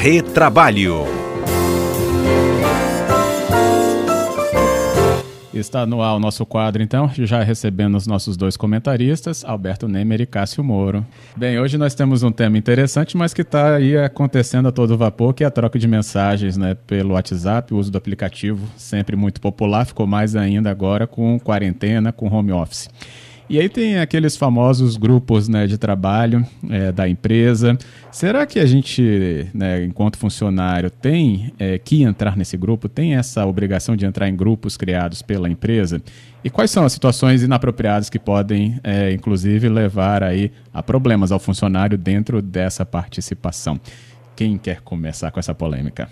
Retrabalho. Está no ar o nosso quadro, então, já recebendo os nossos dois comentaristas, Alberto Nemer e Cássio Moro. Bem, hoje nós temos um tema interessante, mas que está aí acontecendo a todo vapor, que é a troca de mensagens né, pelo WhatsApp, o uso do aplicativo, sempre muito popular, ficou mais ainda agora com quarentena, com home office. E aí tem aqueles famosos grupos né, de trabalho é, da empresa. Será que a gente, né, enquanto funcionário, tem é, que entrar nesse grupo? Tem essa obrigação de entrar em grupos criados pela empresa? E quais são as situações inapropriadas que podem, é, inclusive, levar aí a problemas ao funcionário dentro dessa participação? Quem quer começar com essa polêmica?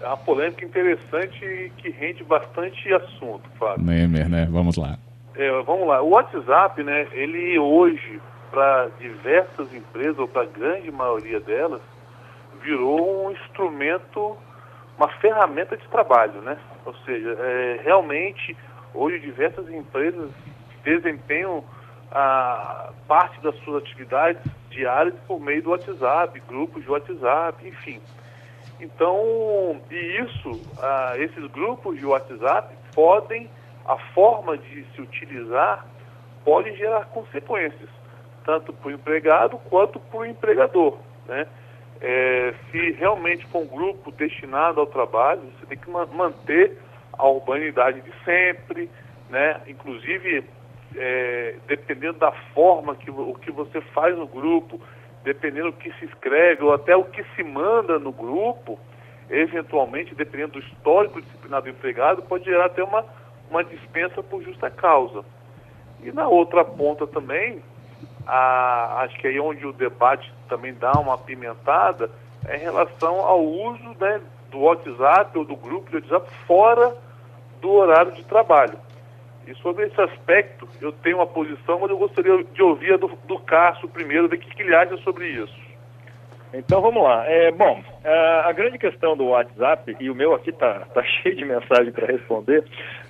É uma polêmica interessante e que rende bastante assunto, Fábio. Nemer, né? Vamos lá. É, vamos lá, o WhatsApp, né, ele hoje, para diversas empresas, ou para a grande maioria delas, virou um instrumento, uma ferramenta de trabalho, né? Ou seja, é, realmente, hoje diversas empresas desempenham a parte das suas atividades diárias por meio do WhatsApp, grupos de WhatsApp, enfim. Então, e isso, ah, esses grupos de WhatsApp podem a forma de se utilizar pode gerar consequências, tanto para o empregado quanto para o empregador. Né? É, se realmente for um grupo destinado ao trabalho, você tem que manter a urbanidade de sempre, né? inclusive é, dependendo da forma que o que você faz no grupo, dependendo do que se escreve ou até o que se manda no grupo, eventualmente, dependendo do histórico disciplinar do empregado, pode gerar até uma uma dispensa por justa causa. E na outra ponta também, a, acho que aí onde o debate também dá uma apimentada, é em relação ao uso né, do WhatsApp ou do grupo de WhatsApp fora do horário de trabalho. E sobre esse aspecto, eu tenho uma posição, mas eu gostaria de ouvir a do, do Cássio primeiro, ver o que, ele acha sobre isso. Então vamos lá. É, bom, a, grande questão do WhatsApp, e o meu aqui tá, tá cheio de mensagem para responder,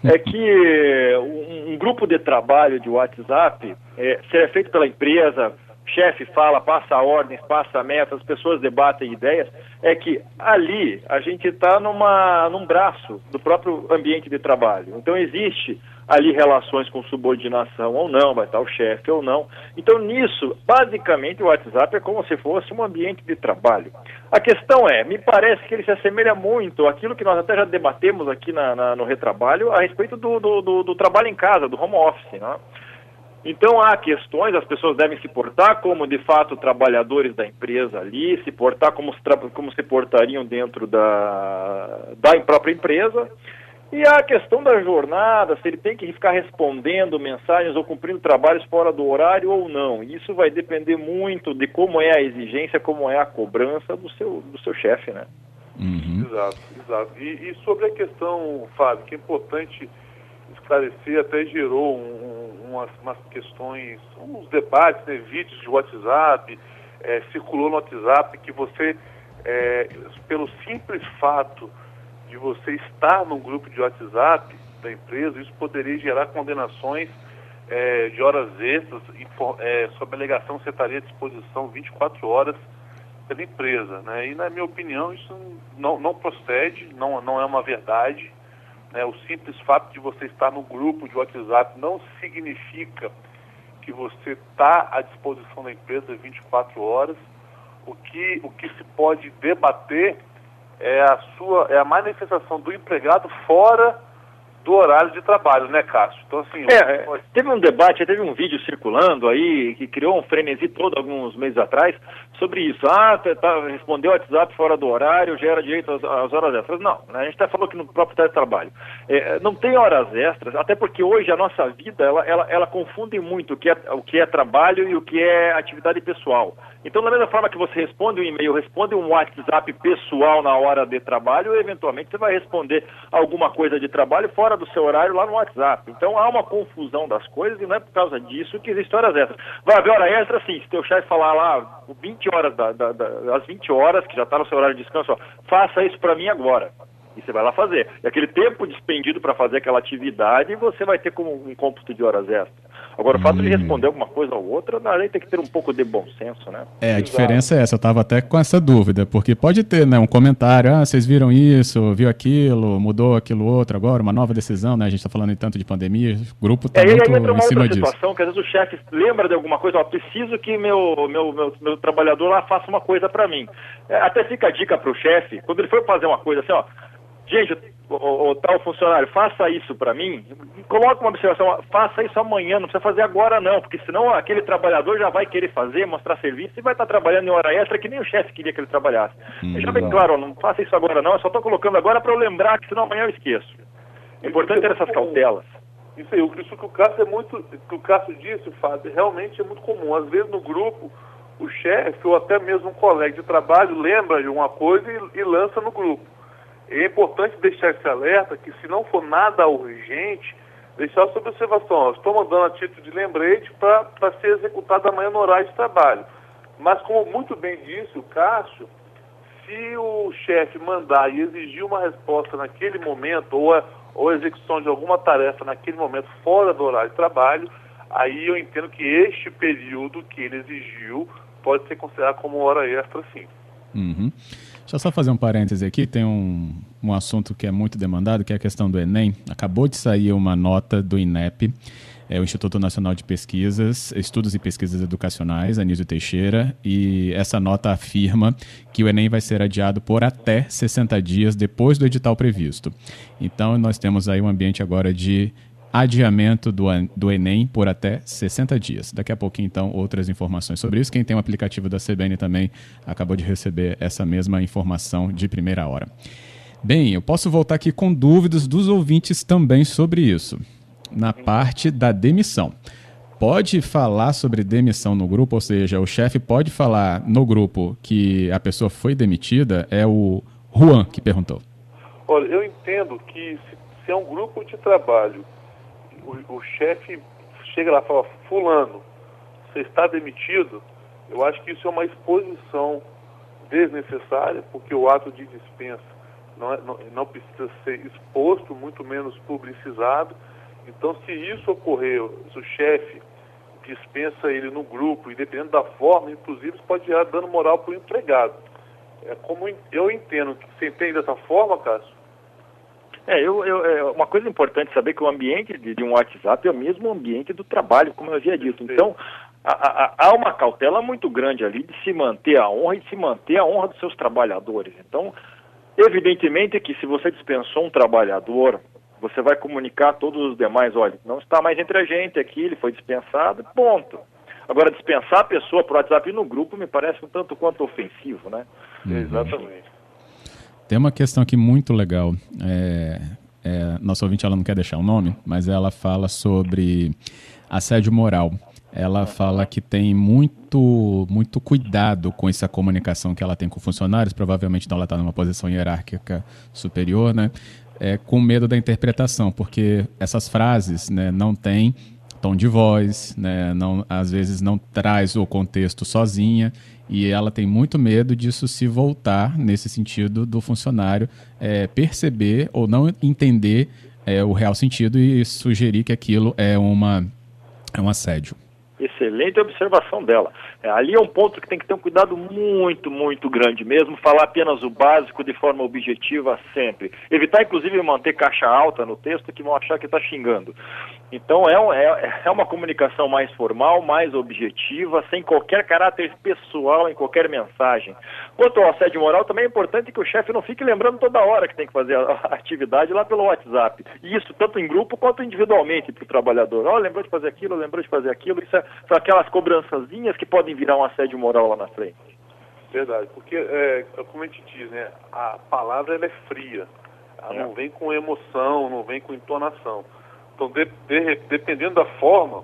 é que um, grupo de trabalho de WhatsApp, é, se é feito pela empresa, chefe fala, passa ordens, passa metas, as pessoas debatem ideias, é que ali a gente está num braço do próprio ambiente de trabalho. Então existe ali relações com subordinação ou não, vai estar o chefe ou não. Então, nisso, basicamente, o WhatsApp é como se fosse um ambiente de trabalho. A questão é, me parece que ele se assemelha muito àquilo que nós até já debatemos aqui na, na, no Retrabalho a respeito do, do, do, do, trabalho em casa, do home office, né? Então há questões, as pessoas devem se portar como de fato trabalhadores da empresa ali, se portar como se, como se portariam dentro da, da própria empresa. E a questão da jornada, se ele tem que ficar respondendo mensagens ou cumprindo trabalhos fora do horário ou não. Isso vai depender muito de como é a exigência, como é a cobrança do seu, do seu chefe, né? Uhum. Exato, exato. E, e, sobre a questão, Fábio, que é importante esclarecer, até gerou um, umas, umas, questões, uns debates, né, vídeos de WhatsApp, é, circulou no WhatsApp que você, é, pelo simples fato de você estar num grupo de WhatsApp da empresa, isso poderia gerar condenações é, de horas extras e é, sob alegação você estaria à disposição 24 horas pela empresa. Né? E na minha opinião isso não, não procede, não, não é uma verdade. Né? O simples fato de você estar no grupo de WhatsApp não significa que você está à disposição da empresa 24 horas. O que, o que se pode debater é a sua é a manifestação do empregado fora do horário de trabalho, né, Cássio? Então, assim... É, teve um debate, teve um vídeo circulando aí, que criou um frenesi todo alguns meses atrás, sobre isso. Ah, tá, tá, respondeu o WhatsApp fora do horário, gera direito às, às horas extras. Não, né, a gente até falou que no próprio trabalho. É, não tem horas extras, até porque hoje a nossa vida, ela, ela, ela confunde muito o que, é, o que é trabalho e o que é atividade pessoal. Então, da mesma forma que você responde um e-mail, responde um WhatsApp pessoal na hora de trabalho, eventualmente você vai responder alguma coisa de trabalho fora do seu horário lá no WhatsApp. Então, há uma confusão das coisas e não é por causa disso que existem horas extras. Vai haver hora extra, sim. Se teu chefe falar lá 20 horas, da, da, da, às 20 horas, que já está no seu horário de descanso, ó, faça isso para mim agora. E você vai lá fazer. E aquele tempo despendido para fazer aquela atividade, você vai ter como um cômputo de horas extras. Agora, o fato hum. de responder alguma coisa ou outra, na lei tem que ter um pouco de bom senso, né? É, a Exato. diferença é essa. Eu estava até com essa dúvida, porque pode ter, né, um comentário, ah, vocês viram isso, viu aquilo, mudou aquilo outro agora, uma nova decisão, né? A gente está falando tanto de pandemia, o grupo está é, muito aí entra uma outra disso. situação, que às vezes o chefe lembra de alguma coisa, ó, preciso que meu, meu, meu, meu trabalhador lá faça uma coisa para mim. É, até fica a dica para o chefe, quando ele for fazer uma coisa assim, ó, gente, o, o tal funcionário, faça isso para mim, coloque uma observação, faça isso amanhã, não precisa fazer agora não, porque senão aquele trabalhador já vai querer fazer, mostrar serviço e vai estar trabalhando em hora extra que nem o chefe queria que ele trabalhasse. Hum, já bem claro, não faça isso agora não, eu só estou colocando agora para eu lembrar que senão amanhã eu esqueço. É importante ter essas cautelas. Isso aí, isso que o Cássio é muito, que o Cássio disse, Fábio, realmente é muito comum. Às vezes no grupo, o chefe ou até mesmo um colega de trabalho lembra de uma coisa e, e lança no grupo. É importante deixar esse alerta que se não for nada urgente, deixar sob observação. Estou mandando a título de lembrete para ser executado amanhã no horário de trabalho. Mas como muito bem disse o Cássio, se o chefe mandar e exigir uma resposta naquele momento, ou a, ou a execução de alguma tarefa naquele momento fora do horário de trabalho, aí eu entendo que este período que ele exigiu pode ser considerado como hora extra, sim. Uhum. Deixa eu só fazer um parêntese aqui, tem um, um assunto que é muito demandado, que é a questão do Enem. Acabou de sair uma nota do INEP, é o Instituto Nacional de Pesquisas, Estudos e Pesquisas Educacionais, Anísio Teixeira, e essa nota afirma que o Enem vai ser adiado por até 60 dias depois do edital previsto. Então, nós temos aí um ambiente agora de adiamento do, do Enem por até 60 dias. Daqui a pouquinho, então, outras informações sobre isso. Quem tem o aplicativo da CBN também acabou de receber essa mesma informação de primeira hora. Bem, eu posso voltar aqui com dúvidas dos ouvintes também sobre isso. Na parte da demissão. Pode falar sobre demissão no grupo, ou seja, o chefe pode falar no grupo que a pessoa foi demitida? É o Juan que perguntou. Olha, eu entendo que se, se é um grupo de trabalho o, o chefe chega lá e fala, fulano, você está demitido, eu acho que isso é uma exposição desnecessária, porque o ato de dispensa não, é, não, não, precisa ser exposto, muito menos publicizado. Então, se isso ocorrer, se o chefe dispensa ele no grupo, e dependendo da forma, inclusive, isso pode gerar dano moral para o empregado. É como eu entendo que você entende dessa forma, Cássio, é, eu, eu, é uma coisa importante saber que o ambiente de, de, um WhatsApp é o mesmo ambiente do trabalho, como eu havia dito. Então, há uma cautela muito grande ali de se manter a honra e de se manter a honra dos seus trabalhadores. Então, evidentemente que se você dispensou um trabalhador, você vai comunicar a todos os demais, olha, não está mais entre a gente aqui, ele foi dispensado, ponto. Agora, dispensar a pessoa por WhatsApp no grupo me parece um tanto quanto ofensivo, né? Uhum. Exatamente. Tem uma questão aqui muito legal. É, é, nossa ouvinte ela não quer deixar o nome, mas ela fala sobre assédio moral. Ela fala que tem muito, muito cuidado com essa comunicação que ela tem com funcionários, provavelmente então ela está numa posição hierárquica superior, né? É, com medo da interpretação, porque essas frases né, não têm tom de voz, né, não, às vezes não traz o contexto sozinha e ela tem muito medo disso se voltar nesse sentido do funcionário é, perceber ou não entender é, o real sentido e sugerir que aquilo é, uma, é um assédio. Excelente observação dela. É, ali é um ponto que tem que ter um cuidado muito, muito grande mesmo, falar apenas o básico de forma objetiva sempre. Evitar, inclusive, manter caixa alta no texto que vão achar que está xingando. Então é, é, é uma comunicação mais formal, mais objetiva, sem qualquer caráter pessoal em qualquer mensagem. Quanto ao assédio moral, também é importante que o chefe não fique lembrando toda hora que tem que fazer a, a atividade lá pelo WhatsApp. E isso tanto em grupo quanto individualmente para o trabalhador. Ó, oh, lembrou de fazer aquilo, lembrou de fazer aquilo. Isso é, são aquelas cobrançazinhas que podem virar um assédio moral lá na frente. Verdade, porque, é, como a gente diz, né, a palavra ela é fria. Ela é. não vem com emoção, não vem com entonação. Então, de, de, dependendo da forma,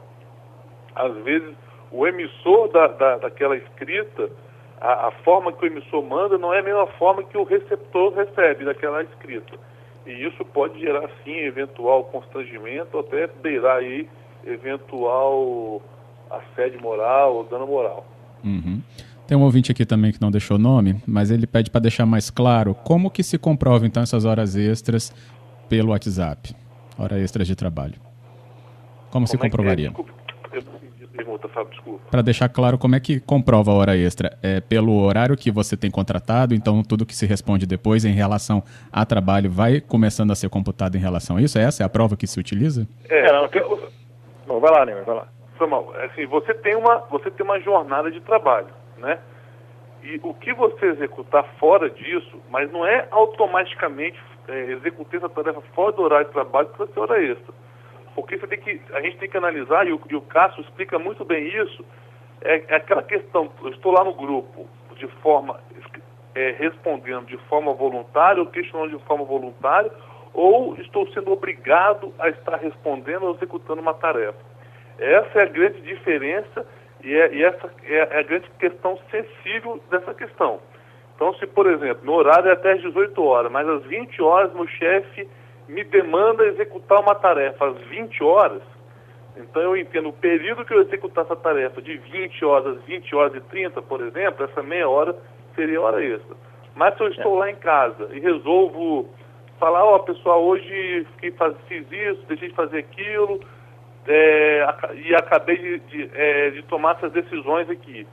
às vezes o emissor da, da, daquela escrita, a, a, forma que o emissor manda não é a mesma forma que o receptor recebe daquela escrita. E isso pode gerar, sim, eventual constrangimento, até beirar aí eventual assédio moral ou dano moral. Uhum. Tem um ouvinte aqui também que não deixou nome, mas ele pede para deixar mais claro como que se comprova então essas horas extras pelo WhatsApp hora extras de trabalho. Como, Como se é comprovaria? É? pergunta, Fábio, desculpa. Para deixar claro, como é que comprova a hora extra? É pelo horário que você tem contratado, então tudo que se responde depois em relação a trabalho vai começando a ser computado em relação a isso? Essa é a prova que se utiliza? É, não, Bom, vai lá, Neymar, vai lá. Samuel, assim, você tem uma, você tem uma jornada de trabalho, né? E o que você executar fora disso, mas não é automaticamente é, executar essa tarefa fora do horário de trabalho para ser hora extra. Porque você tem que, a gente tem que analisar, e o, e o Cássio explica muito bem isso, é, é, aquela questão, eu estou lá no grupo de forma, é, respondendo de forma voluntária ou questionando de forma voluntária, ou estou sendo obrigado a estar respondendo ou executando uma tarefa. Essa é a grande diferença e, é, e essa é a grande questão sensível dessa questão. Então, se, por exemplo, no horário é até às 18 horas, mas às 20 horas meu chefe me demanda executar uma tarefa às 20 horas, então eu entendo o período que eu executar essa tarefa, de 20 horas às 20 horas e 30, por exemplo, essa meia hora seria hora extra. Mas se eu estou lá em casa e resolvo falar, ó, oh, pessoal, hoje fiquei, faz, fiz isso, deixei de fazer aquilo, é, e acabei de, de, é, de, tomar essas decisões aqui.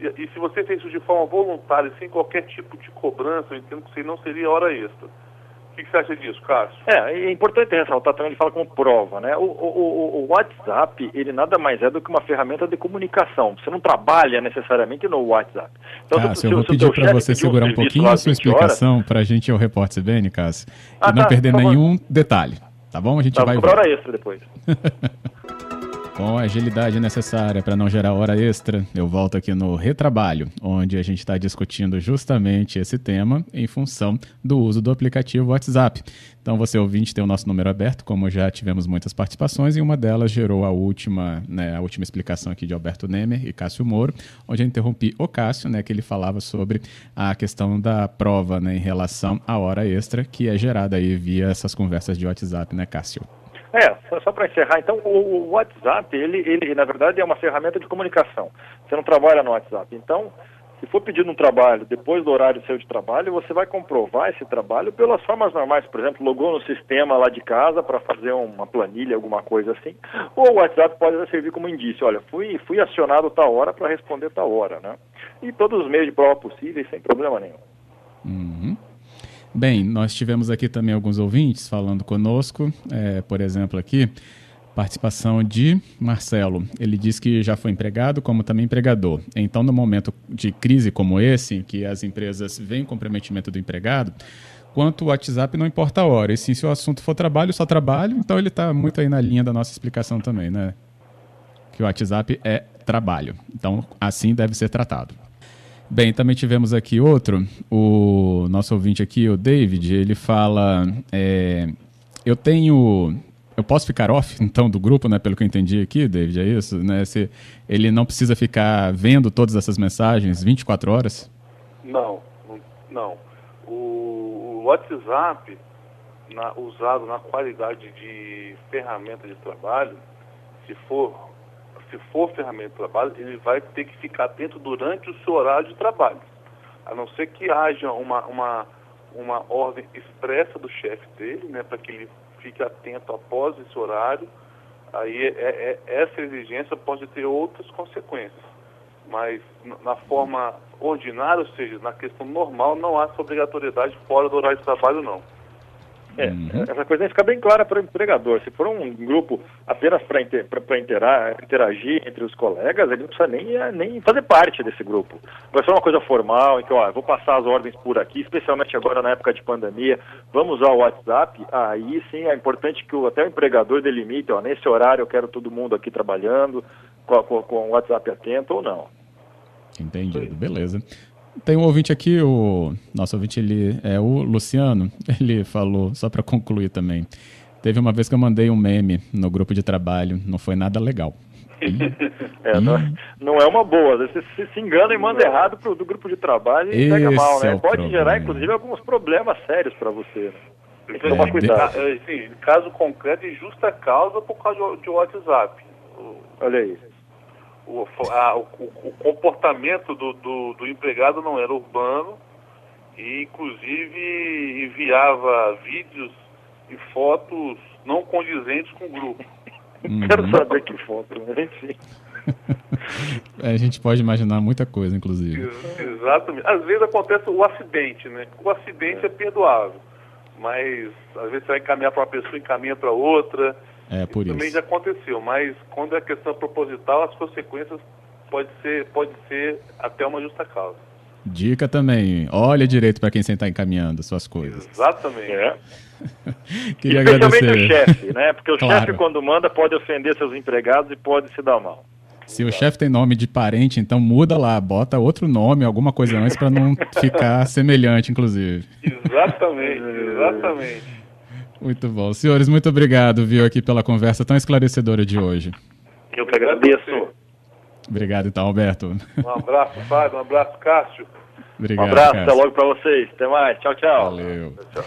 E, e, se você fez isso de forma voluntária, sem qualquer tipo de cobrança, eu entendo que isso não seria hora extra. O que, que, você acha disso, Cássio? É, é importante ressaltar também, ele fala como prova, né? O, o, o, WhatsApp, ele nada mais é do que uma ferramenta de comunicação. Você não trabalha necessariamente no WhatsApp. Então, Cássio, se, eu vou pedir para você segurar um pouquinho a sua explicação para a gente ir ao Repórter CBN, Cássio, ah, e não tá, perder nenhum detalhe. Tá bom? A gente tá, vai... Cobrar hora extra depois. Com a agilidade necessária para não gerar hora extra, eu volto aqui no Retrabalho, onde a gente está discutindo justamente esse tema em função do uso do aplicativo WhatsApp. Então, você ouvinte tem o nosso número aberto, como já tivemos muitas participações, e uma delas gerou a última, né, a última explicação aqui de Alberto Nemer e Cássio Moro, onde eu interrompi o Cássio, né, que ele falava sobre a questão da prova né, em relação à hora extra que é gerada aí via essas conversas de WhatsApp, né, Cássio? É, só, para encerrar, então, o, WhatsApp, ele, ele, na verdade, é uma ferramenta de comunicação. Você não trabalha no WhatsApp. Então, se for pedindo um trabalho depois do horário seu de trabalho, você vai comprovar esse trabalho pelas formas normais. Por exemplo, logou no sistema lá de casa para fazer uma planilha, alguma coisa assim. Ou o WhatsApp pode servir como indício. Olha, fui, fui acionado tal hora para responder tal hora, né? E todos os meios de prova possíveis, sem problema nenhum. Uhum. Bem, nós tivemos aqui também alguns ouvintes falando conosco, é, por exemplo, aqui, participação de Marcelo. Ele diz que já foi empregado, como também empregador. Então, no momento de crise como esse, que as empresas veem comprometimento do empregado, quanto o WhatsApp não importa a hora. E sim, se o assunto for trabalho, só trabalho, então ele está muito aí na linha da nossa explicação também, né? Que o WhatsApp é trabalho. Então, assim deve ser tratado. Bem, também tivemos aqui outro, o nosso ouvinte aqui, o David, ele fala, é, eu tenho, eu posso ficar off, então, do grupo, né, pelo que eu entendi aqui, David, é isso? Né, se ele não precisa ficar vendo todas essas mensagens 24 horas? Não, não. O, o WhatsApp, na, usado na qualidade de ferramenta de trabalho, se for se for ferramenta de trabalho, ele vai ter que ficar atento durante o seu horário de trabalho. A não ser que haja uma, uma, uma ordem expressa do chefe dele, né, para que ele fique atento após esse horário, aí é, é, é, essa exigência pode ter outras consequências. Mas na forma ordinária, ou seja, na questão normal, não há essa obrigatoriedade fora do horário de trabalho, não. É, uhum. essa coisa fica bem clara para o empregador. Se for um grupo apenas para inter, interagir entre os colegas, ele não precisa nem, nem fazer parte desse grupo. Vai ser uma coisa formal, em que, ó, vou passar as ordens por aqui, especialmente agora na época de pandemia, vamos usar o WhatsApp, aí sim é importante que o, até o empregador delimite, ó, nesse horário eu quero todo mundo aqui trabalhando, com, com, com o WhatsApp atento ou não. Entendido, beleza. Tem um ouvinte aqui, o nosso ouvinte ele é o Luciano. Ele falou, só para concluir também. Teve uma vez que eu mandei um meme no grupo de trabalho, não foi nada legal. é, não, é, não, é uma boa. Você se, se engana e manda errado pro, do grupo de trabalho e Esse pega mal, né? É Pode problema. gerar, inclusive, alguns problemas sérios para você. Né? Tem que tomar é, cuidado. De... Ah, caso concreto, de justa causa por causa de WhatsApp. Olha aí o, a, o, o comportamento do, do, do, empregado não era urbano e, inclusive, enviava vídeos e fotos não condizentes com o grupo. Uhum. Quero saber que foto, mas enfim. a gente pode imaginar muita coisa, inclusive. Exatamente. Às vezes acontece o acidente, né? O acidente é, é perdoável, mas às vezes você vai encaminhar para uma pessoa, encaminha para outra. É, por isso. Também já aconteceu, mas quando é questão proposital, as consequências pode ser, pode ser até uma justa causa. Dica também, olha direito para quem você está encaminhando suas coisas. Exatamente. É. Queria Especialmente agradecer. o chefe, né? Porque o claro. chefe, quando manda, pode ofender seus empregados e pode se dar mal. Se o chefe tem nome de parente, então muda lá, bota outro nome, alguma coisa antes para não ficar semelhante, inclusive. Exatamente, exatamente. Muito bom. Senhores, muito obrigado, viu, aqui pela conversa tão esclarecedora de hoje. Eu que agradeço. Obrigado, então, Alberto. Um abraço, Fábio. Um abraço, Cássio. Obrigado, um abraço, Cássio. até logo para vocês. Até mais. Tchau, tchau. Valeu. Tchau.